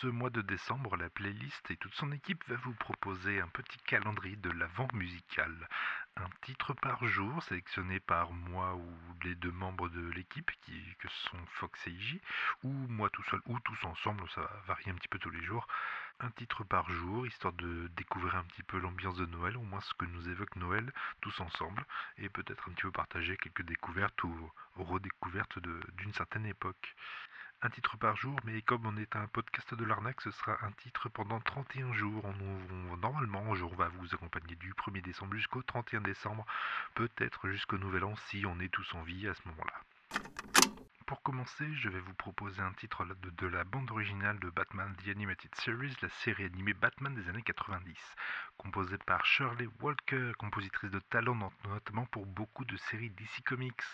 ce mois de décembre, la playlist et toute son équipe va vous proposer un petit calendrier de l'avant musical. Un titre par jour sélectionné par moi ou les deux membres de l'équipe qui que sont Fox et Iji, ou moi tout seul ou tous ensemble, ça varie un petit peu tous les jours. Un titre par jour, histoire de découvrir un petit peu l'ambiance de Noël, au moins ce que nous évoque Noël tous ensemble, et peut-être un petit peu partager quelques découvertes ou redécouvertes d'une certaine époque un titre par jour, mais comme on est un podcast de l'arnaque, ce sera un titre pendant 31 jours. On, normalement, on va vous accompagner du 1er décembre jusqu'au 31 décembre, peut-être jusqu'au Nouvel An si on est tous en vie à ce moment-là. Pour commencer, je vais vous proposer un titre de, la bande originale de Batman The Animated Series, la série animée Batman des années 90, composée par Shirley Walker, compositrice de talent notamment pour beaucoup de séries DC Comics.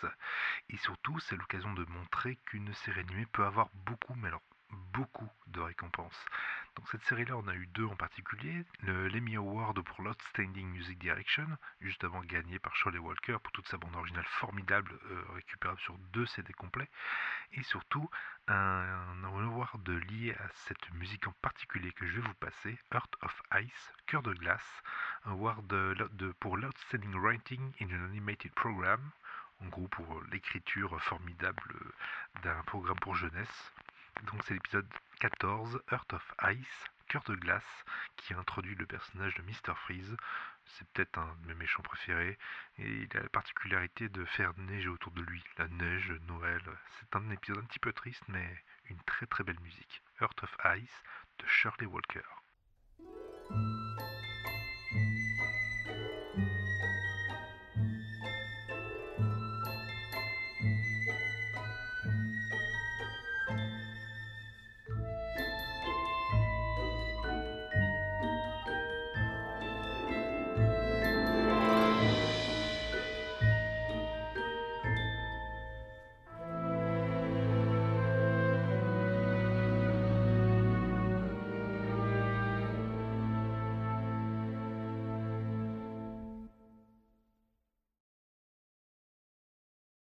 Et surtout, c'est l'occasion de montrer qu'une série animée peut avoir beaucoup, mais alors beaucoup de récompenses. Donc cette série-là, on a eu deux en particulier. L'Emmy Award pour l'Outstanding Music Direction, justement gagné par Shirley Walker pour toute sa bande originale formidable, euh, récupérable sur deux CD complets. Et surtout, un, un, award lié à cette musique en particulier que je vais vous passer, Earth of Ice, Cœur de glace, un award pour l'Outstanding Writing in an Animated Program, en gros pour l'écriture formidable d'un programme pour jeunesse. Donc c'est l'épisode 14, Earth of Ice, Cœur de glace, qui introduit le personnage de Mr. Freeze. C'est peut-être un de mes méchants préférés. Et il a la particularité de faire neiger autour de lui. La neige, Noël. C'est un épisode un petit peu triste, mais une très très belle musique. Earth of Ice de Shirley Walker.